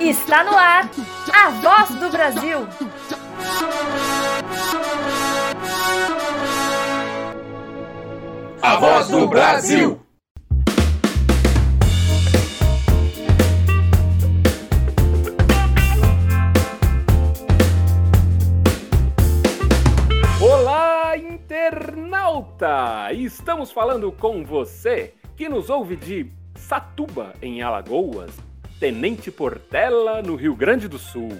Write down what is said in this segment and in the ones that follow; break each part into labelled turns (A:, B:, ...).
A: Está no ar a voz do Brasil.
B: A voz do Brasil.
C: Olá, internauta! Estamos falando com você que nos ouve de Satuba, em Alagoas, Tenente Portela, no Rio Grande do Sul,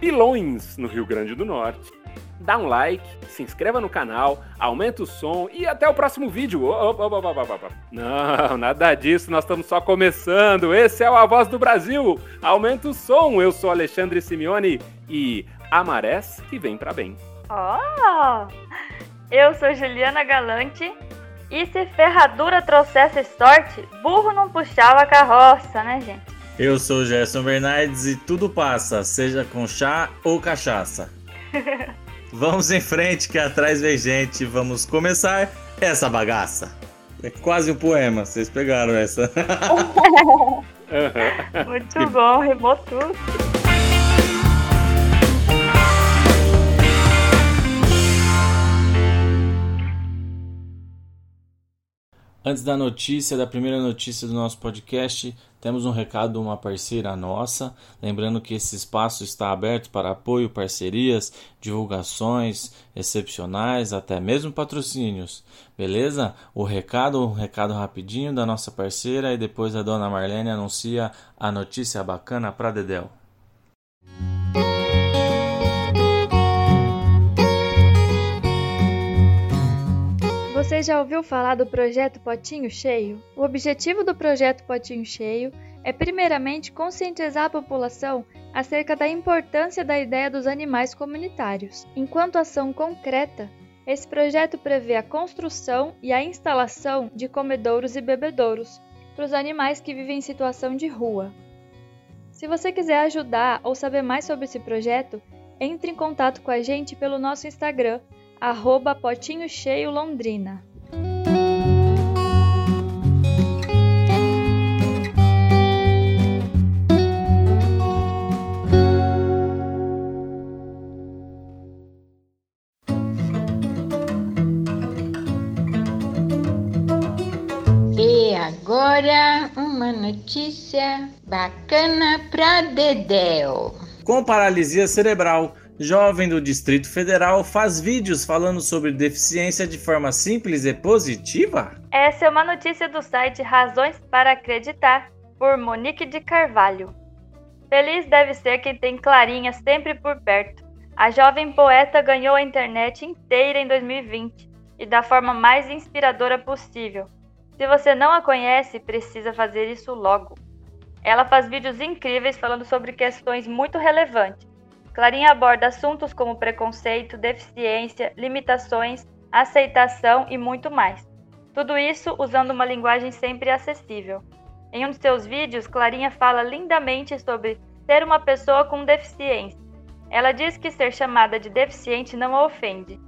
C: Pilões, no Rio Grande do Norte. Dá um like, se inscreva no canal, aumenta o som e até o próximo vídeo. Não, nada disso, nós estamos só começando. Esse é o A Voz do Brasil. Aumenta o som. Eu sou Alexandre Simeone e Amarés que vem pra bem.
D: Oh! Eu sou Juliana Galante e se ferradura trouxesse sorte, burro não puxava a carroça, né, gente?
E: Eu sou Gerson Bernardes e tudo passa, seja com chá ou cachaça. Vamos em frente que atrás vem gente. Vamos começar essa bagaça. É quase um poema, vocês pegaram essa.
D: Muito bom, rimou tudo.
E: Antes da notícia, da primeira notícia do nosso podcast, temos um recado de uma parceira nossa. Lembrando que esse espaço está aberto para apoio, parcerias, divulgações excepcionais, até mesmo patrocínios. Beleza? O recado, um recado rapidinho da nossa parceira e depois a dona Marlene anuncia a notícia bacana para Dedel.
F: Você já ouviu falar do projeto Potinho Cheio? O objetivo do projeto Potinho Cheio é, primeiramente, conscientizar a população acerca da importância da ideia dos animais comunitários. Enquanto ação concreta, esse projeto prevê a construção e a instalação de comedouros e bebedouros para os animais que vivem em situação de rua. Se você quiser ajudar ou saber mais sobre esse projeto, entre em contato com a gente pelo nosso Instagram, arroba Potinho Cheio Londrina.
G: E agora uma notícia bacana para Dedéu.
E: Com paralisia cerebral, jovem do Distrito Federal faz vídeos falando sobre deficiência de forma simples e positiva?
D: Essa é uma notícia do site Razões para Acreditar, por Monique de Carvalho. Feliz deve ser quem tem Clarinha sempre por perto. A jovem poeta ganhou a internet inteira em 2020 e da forma mais inspiradora possível. Se você não a conhece, precisa fazer isso logo. Ela faz vídeos incríveis falando sobre questões muito relevantes Clarinha aborda assuntos como preconceito, deficiência, limitações, aceitação e muito mais. Tudo isso usando uma linguagem sempre acessível. Em um de seus vídeos, Clarinha fala lindamente sobre ser uma pessoa com deficiência. Ela diz que ser chamada de deficiente não a ofende.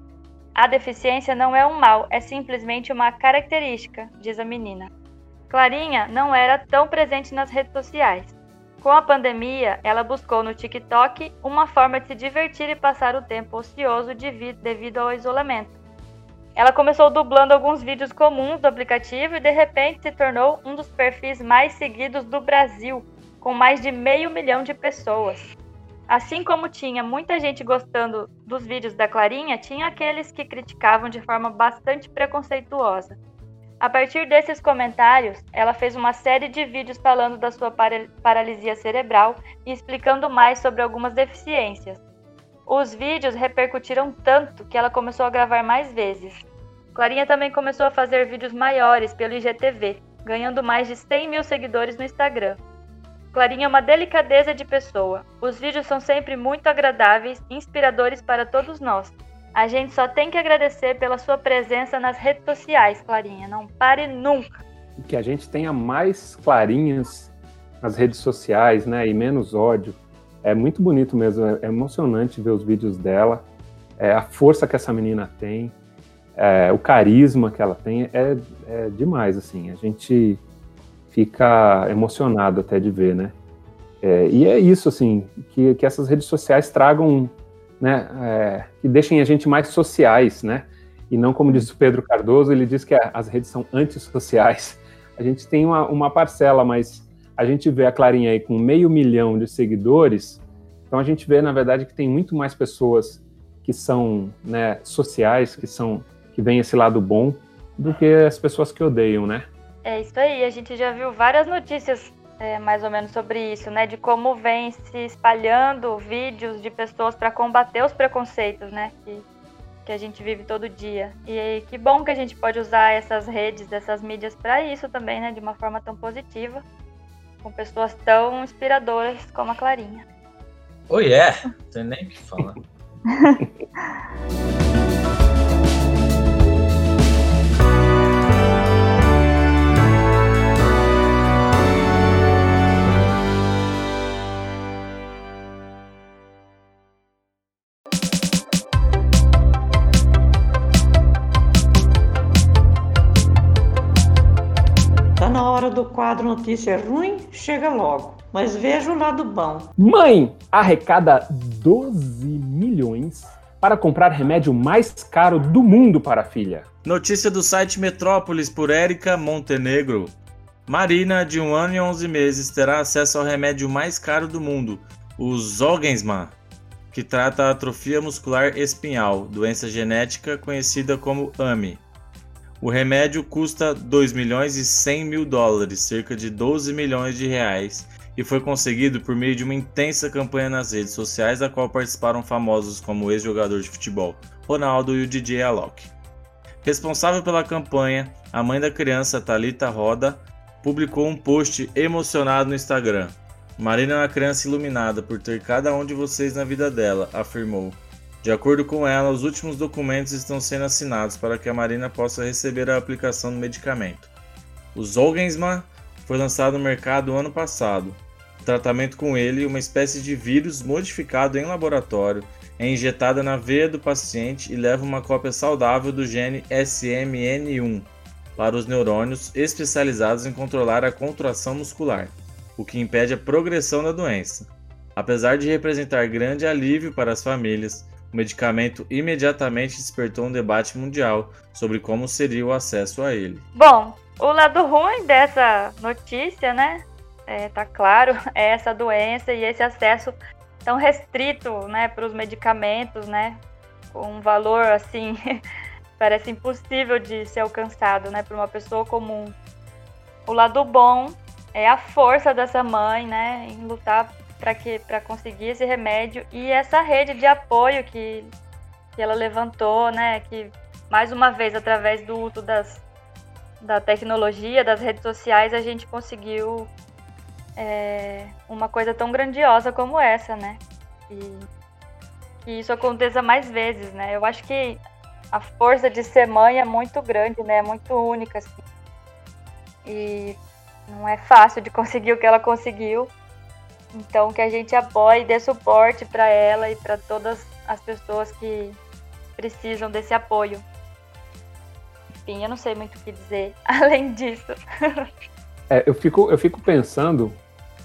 D: A deficiência não é um mal, é simplesmente uma característica, diz a menina. Clarinha não era tão presente nas redes sociais. Com a pandemia, ela buscou no TikTok uma forma de se divertir e passar o tempo ocioso devido ao isolamento. Ela começou dublando alguns vídeos comuns do aplicativo e de repente se tornou um dos perfis mais seguidos do Brasil, com mais de meio milhão de pessoas. Assim como tinha muita gente gostando dos vídeos da Clarinha, tinha aqueles que criticavam de forma bastante preconceituosa. A partir desses comentários, ela fez uma série de vídeos falando da sua paralisia cerebral e explicando mais sobre algumas deficiências. Os vídeos repercutiram tanto que ela começou a gravar mais vezes. Clarinha também começou a fazer vídeos maiores pelo IGTV, ganhando mais de 100 mil seguidores no Instagram. Clarinha é uma delicadeza de pessoa. Os vídeos são sempre muito agradáveis e inspiradores para todos nós. A gente só tem que agradecer pela sua presença nas redes sociais, Clarinha. Não pare nunca.
C: Que a gente tenha mais Clarinhas nas redes sociais, né? E menos ódio. É muito bonito mesmo. É emocionante ver os vídeos dela. É a força que essa menina tem. é, o carisma que ela tem é, é demais, assim. A gente fica emocionado até de ver, né? É, e é isso, assim, que, que essas redes sociais tragam, né, é, que deixem a gente mais sociais, né? E não como diz o Pedro Cardoso, ele diz que as redes são antissociais. A gente tem uma, uma parcela, mas a gente vê a Clarinha aí com meio milhão de seguidores, então a gente vê, na verdade, que tem muito mais pessoas que são né, sociais, que são que vem esse lado bom, do que as pessoas que odeiam, né?
D: É isso aí, a gente já viu várias notícias é, mais ou menos sobre isso, né? De como vem se espalhando vídeos de pessoas para combater os preconceitos, né? Que, que a gente vive todo dia. E que bom que a gente pode usar essas redes, essas mídias para isso também, né? De uma forma tão positiva, com pessoas tão inspiradoras como a Clarinha.
E: Oh yeah, não tem nem o que falar.
B: hora do quadro Notícia Ruim chega logo, mas veja o lado bom.
C: Mãe arrecada 12 milhões para comprar remédio mais caro do mundo para a filha.
E: Notícia do site Metrópolis por Érica Montenegro. Marina, de um ano e 11 meses, terá acesso ao remédio mais caro do mundo, o Zolgensma, que trata a atrofia muscular espinhal, doença genética conhecida como AMI. O remédio custa 2 milhões e 100 mil dólares, cerca de 12 milhões de reais, e foi conseguido por meio de uma intensa campanha nas redes sociais, da qual participaram famosos como o ex-jogador de futebol Ronaldo e o DJ Alok. Responsável pela campanha, a mãe da criança, Talita Roda, publicou um post emocionado no Instagram. Marina é uma criança iluminada por ter cada um de vocês na vida dela, afirmou. De acordo com ela, os últimos documentos estão sendo assinados para que a Marina possa receber a aplicação do medicamento. O Zolgensma foi lançado no mercado ano passado. O tratamento com ele, uma espécie de vírus modificado em laboratório, é injetada na veia do paciente e leva uma cópia saudável do gene SMN1 para os neurônios especializados em controlar a contração muscular, o que impede a progressão da doença. Apesar de representar grande alívio para as famílias, o medicamento imediatamente despertou um debate mundial sobre como seria o acesso a ele.
D: Bom, o lado ruim dessa notícia, né? É, tá claro, é essa doença e esse acesso tão restrito, né, para os medicamentos, né, com um valor assim parece impossível de ser alcançado, né, por uma pessoa comum. O lado bom é a força dessa mãe, né, em lutar para que para conseguir esse remédio e essa rede de apoio que, que ela levantou, né, que mais uma vez através do uso das da tecnologia, das redes sociais, a gente conseguiu é, uma coisa tão grandiosa como essa, né? E que isso aconteça mais vezes, né? Eu acho que a força de ser mãe é muito grande, né? É muito única, assim. E não é fácil de conseguir o que ela conseguiu. Então, que a gente apoie e dê suporte para ela e para todas as pessoas que precisam desse apoio. Enfim, eu não sei muito o que dizer além disso.
C: é, eu, fico, eu fico pensando,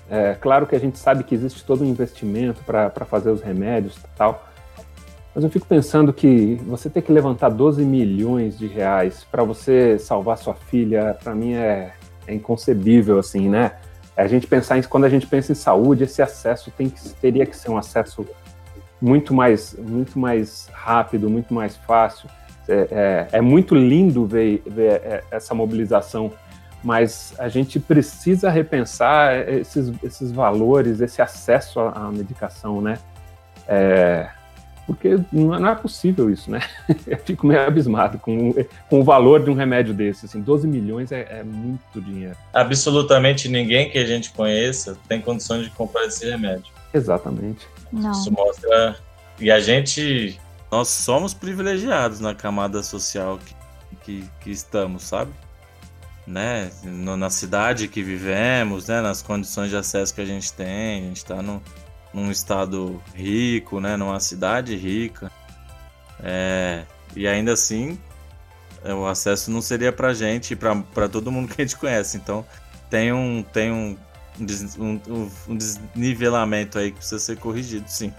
C: é, claro que a gente sabe que existe todo um investimento para fazer os remédios e tal, mas eu fico pensando que você ter que levantar 12 milhões de reais para você salvar sua filha, para mim é, é inconcebível, assim, né? A gente pensar em, quando a gente pensa em saúde, esse acesso tem que, teria que ser um acesso muito mais, muito mais rápido, muito mais fácil. É, é, é muito lindo ver, ver, é, essa mobilização, mas a gente precisa repensar esses, esses valores, esse acesso à, à medicação, né? É, porque não é possível isso, né? Eu fico meio abismado com, com o valor de um remédio desse. Assim, 12 milhões é, é, muito dinheiro.
E: Absolutamente ninguém que a gente conheça tem condições de comprar esse remédio.
C: Exatamente.
F: Não.
E: Isso mostra. E a gente. Nós somos privilegiados na camada social que, que, que estamos, sabe? Né? No, na cidade que vivemos, né? nas condições de acesso que a gente tem. A gente está no num estado rico, né, numa cidade rica. É, e ainda assim, é, o acesso não seria pra gente e pra todo mundo que a gente conhece. Então tem um, tem um, um, um desnivelamento aí que precisa ser corrigido, sim.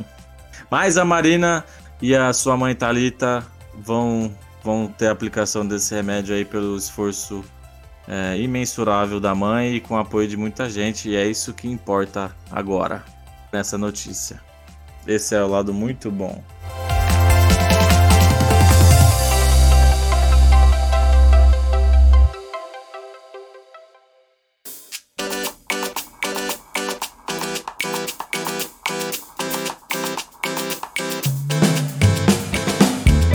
E: Mas a Marina e a sua mãe Talita vão, vão ter aplicação desse remédio aí pelo esforço é, imensurável da mãe e com o apoio de muita gente. E é isso que importa agora nessa notícia. Esse é o lado muito bom.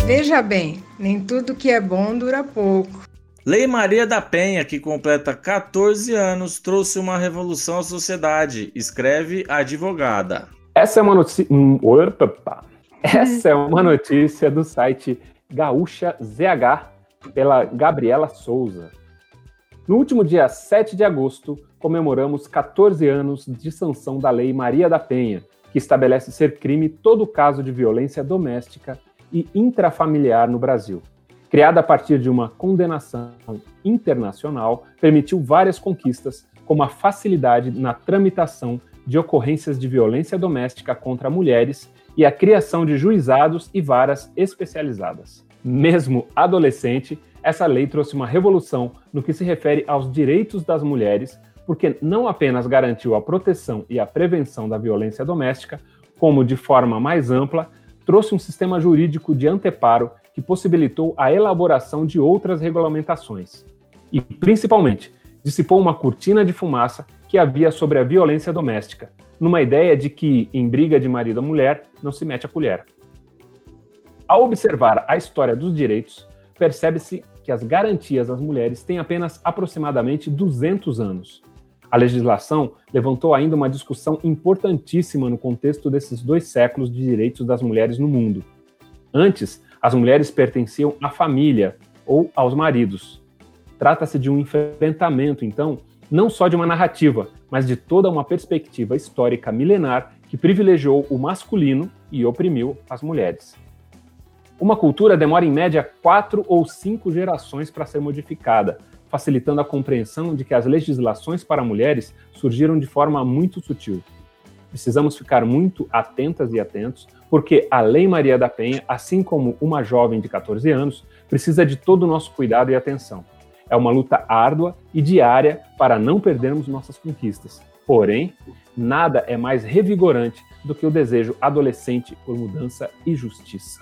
H: Veja bem, nem tudo que é bom dura pouco.
E: Lei Maria da Penha, que completa 14 anos, trouxe uma revolução à sociedade, escreve a advogada.
C: Essa é uma notícia. Hum, Essa é uma notícia do site Gaúcha ZH, pela Gabriela Souza. No último dia 7 de agosto, comemoramos 14 anos de sanção da Lei Maria da Penha, que estabelece ser crime todo caso de violência doméstica e intrafamiliar no Brasil criada a partir de uma condenação internacional, permitiu várias conquistas, como a facilidade na tramitação de ocorrências de violência doméstica contra mulheres e a criação de juizados e varas especializadas. Mesmo adolescente, essa lei trouxe uma revolução no que se refere aos direitos das mulheres, porque não apenas garantiu a proteção e a prevenção da violência doméstica, como de forma mais ampla, trouxe um sistema jurídico de anteparo que possibilitou a elaboração de outras regulamentações. E, principalmente, dissipou uma cortina de fumaça que havia sobre a violência doméstica, numa ideia de que, em briga de marido a mulher, não se mete a colher. Ao observar a história dos direitos, percebe-se que as garantias às mulheres têm apenas aproximadamente 200 anos. A legislação levantou ainda uma discussão importantíssima no contexto desses dois séculos de direitos das mulheres no mundo. Antes, as mulheres pertenciam à família ou aos maridos. Trata-se de um enfrentamento, então, não só de uma narrativa, mas de toda uma perspectiva histórica milenar que privilegiou o masculino e oprimiu as mulheres. Uma cultura demora em média quatro ou cinco gerações para ser modificada, facilitando a compreensão de que as legislações para mulheres surgiram de forma muito sutil. Precisamos ficar muito atentas e atentos porque a Lei Maria da Penha, assim como uma jovem de 14 anos, precisa de todo o nosso cuidado e atenção. É uma luta árdua e diária para não perdermos nossas conquistas. Porém, nada é mais revigorante do que o desejo adolescente por mudança e justiça.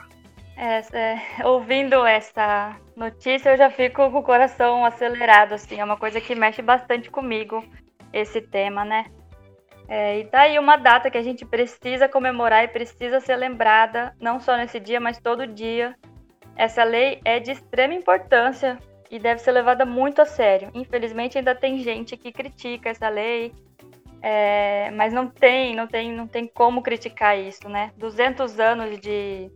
D: É, é, ouvindo essa notícia, eu já fico com o coração acelerado, assim, é uma coisa que mexe bastante comigo, esse tema, né? É, e tá aí uma data que a gente precisa comemorar e precisa ser lembrada, não só nesse dia, mas todo dia. Essa lei é de extrema importância e deve ser levada muito a sério. Infelizmente, ainda tem gente que critica essa lei, é, mas não tem, não tem, não tem como criticar isso, né? 200 anos de,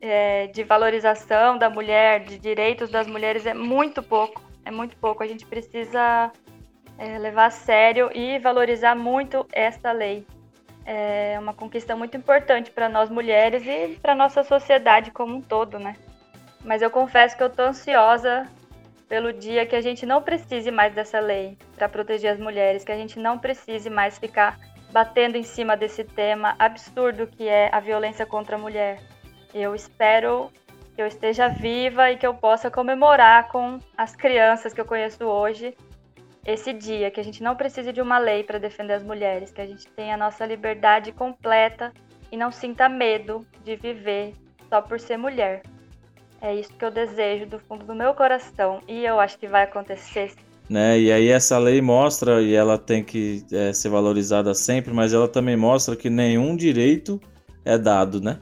D: é, de valorização da mulher, de direitos das mulheres é muito pouco, é muito pouco. A gente precisa é, levar a sério e valorizar muito esta lei. É uma conquista muito importante para nós mulheres e para nossa sociedade como um todo, né? Mas eu confesso que eu tô ansiosa pelo dia que a gente não precise mais dessa lei para proteger as mulheres, que a gente não precise mais ficar batendo em cima desse tema absurdo que é a violência contra a mulher. Eu espero que eu esteja viva e que eu possa comemorar com as crianças que eu conheço hoje esse dia, que a gente não precise de uma lei para defender as mulheres, que a gente tenha a nossa liberdade completa e não sinta medo de viver só por ser mulher. É isso que eu desejo do fundo do meu coração e eu acho que vai acontecer.
E: Né? E aí essa lei mostra, e ela tem que é, ser valorizada sempre, mas ela também mostra que nenhum direito é dado, né?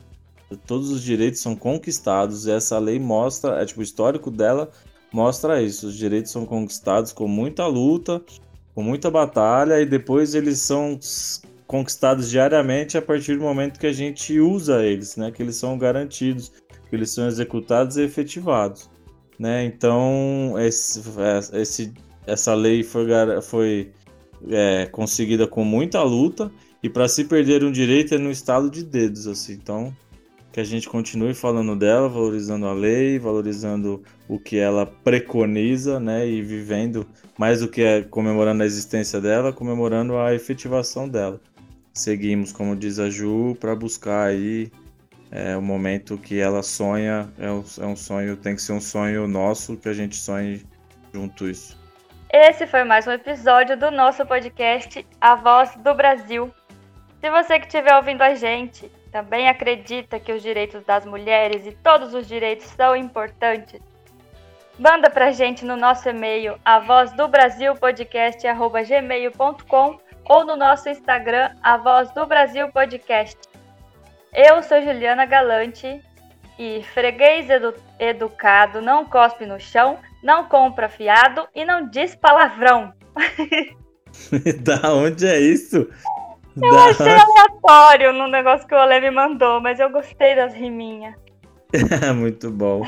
E: Todos os direitos são conquistados, e essa lei mostra, é tipo, o histórico dela mostra isso. Os direitos são conquistados com muita luta, com muita batalha, e depois eles são conquistados diariamente a partir do momento que a gente usa eles, né? Que eles são garantidos, que eles são executados e efetivados, né? Então esse, esse essa lei foi, foi é, conseguida com muita luta e para se perder um direito é no estado de dedos, assim. Então que a gente continue falando dela, valorizando a lei, valorizando o que ela preconiza, né, e vivendo mais do que é comemorando a existência dela, comemorando a efetivação dela. Seguimos, como diz a Ju, para buscar aí é, o momento que ela sonha, é um, é um sonho, tem que ser um sonho nosso, que a gente sonhe junto isso.
D: Esse foi mais um episódio do nosso podcast A Voz do Brasil. Se você que estiver ouvindo a gente também acredita que os direitos das mulheres e todos os direitos são importantes, manda pra gente no nosso e-mail avozdobrasilpodcast@gmail.com ou no nosso Instagram A Voz do Brasil Podcast. Eu sou Juliana Galante e freguês edu educado não cospe no chão, não compra fiado e não diz palavrão.
E: da onde é isso?
D: Eu da... achei aleatório no negócio que o Olé me mandou, mas eu gostei das riminhas.
E: Muito bom.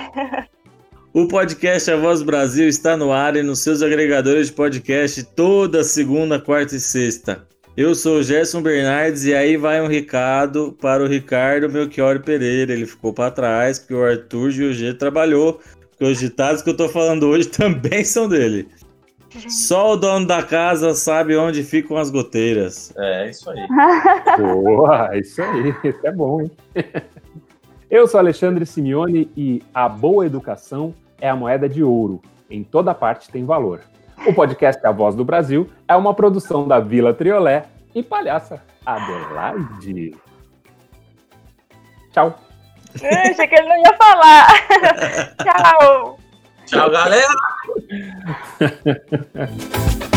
E: O podcast A Voz Brasil está no ar e nos seus agregadores de podcast toda segunda, quarta e sexta. Eu sou o Gerson Bernardes e aí vai um recado para o Ricardo Melchior Pereira. Ele ficou para trás porque o Arthur G trabalhou. Porque os ditados que eu estou falando hoje também são dele. Só o dono da casa sabe onde ficam as goteiras.
C: É, isso aí. Boa, isso aí. Isso é bom, hein? Eu sou Alexandre Simeone e a boa educação é a moeda de ouro. Em toda parte tem valor. O podcast A Voz do Brasil é uma produção da Vila Triolé e Palhaça Adelaide. Tchau.
D: achei que ele não ia falar. Tchau.
E: Tchau, galera.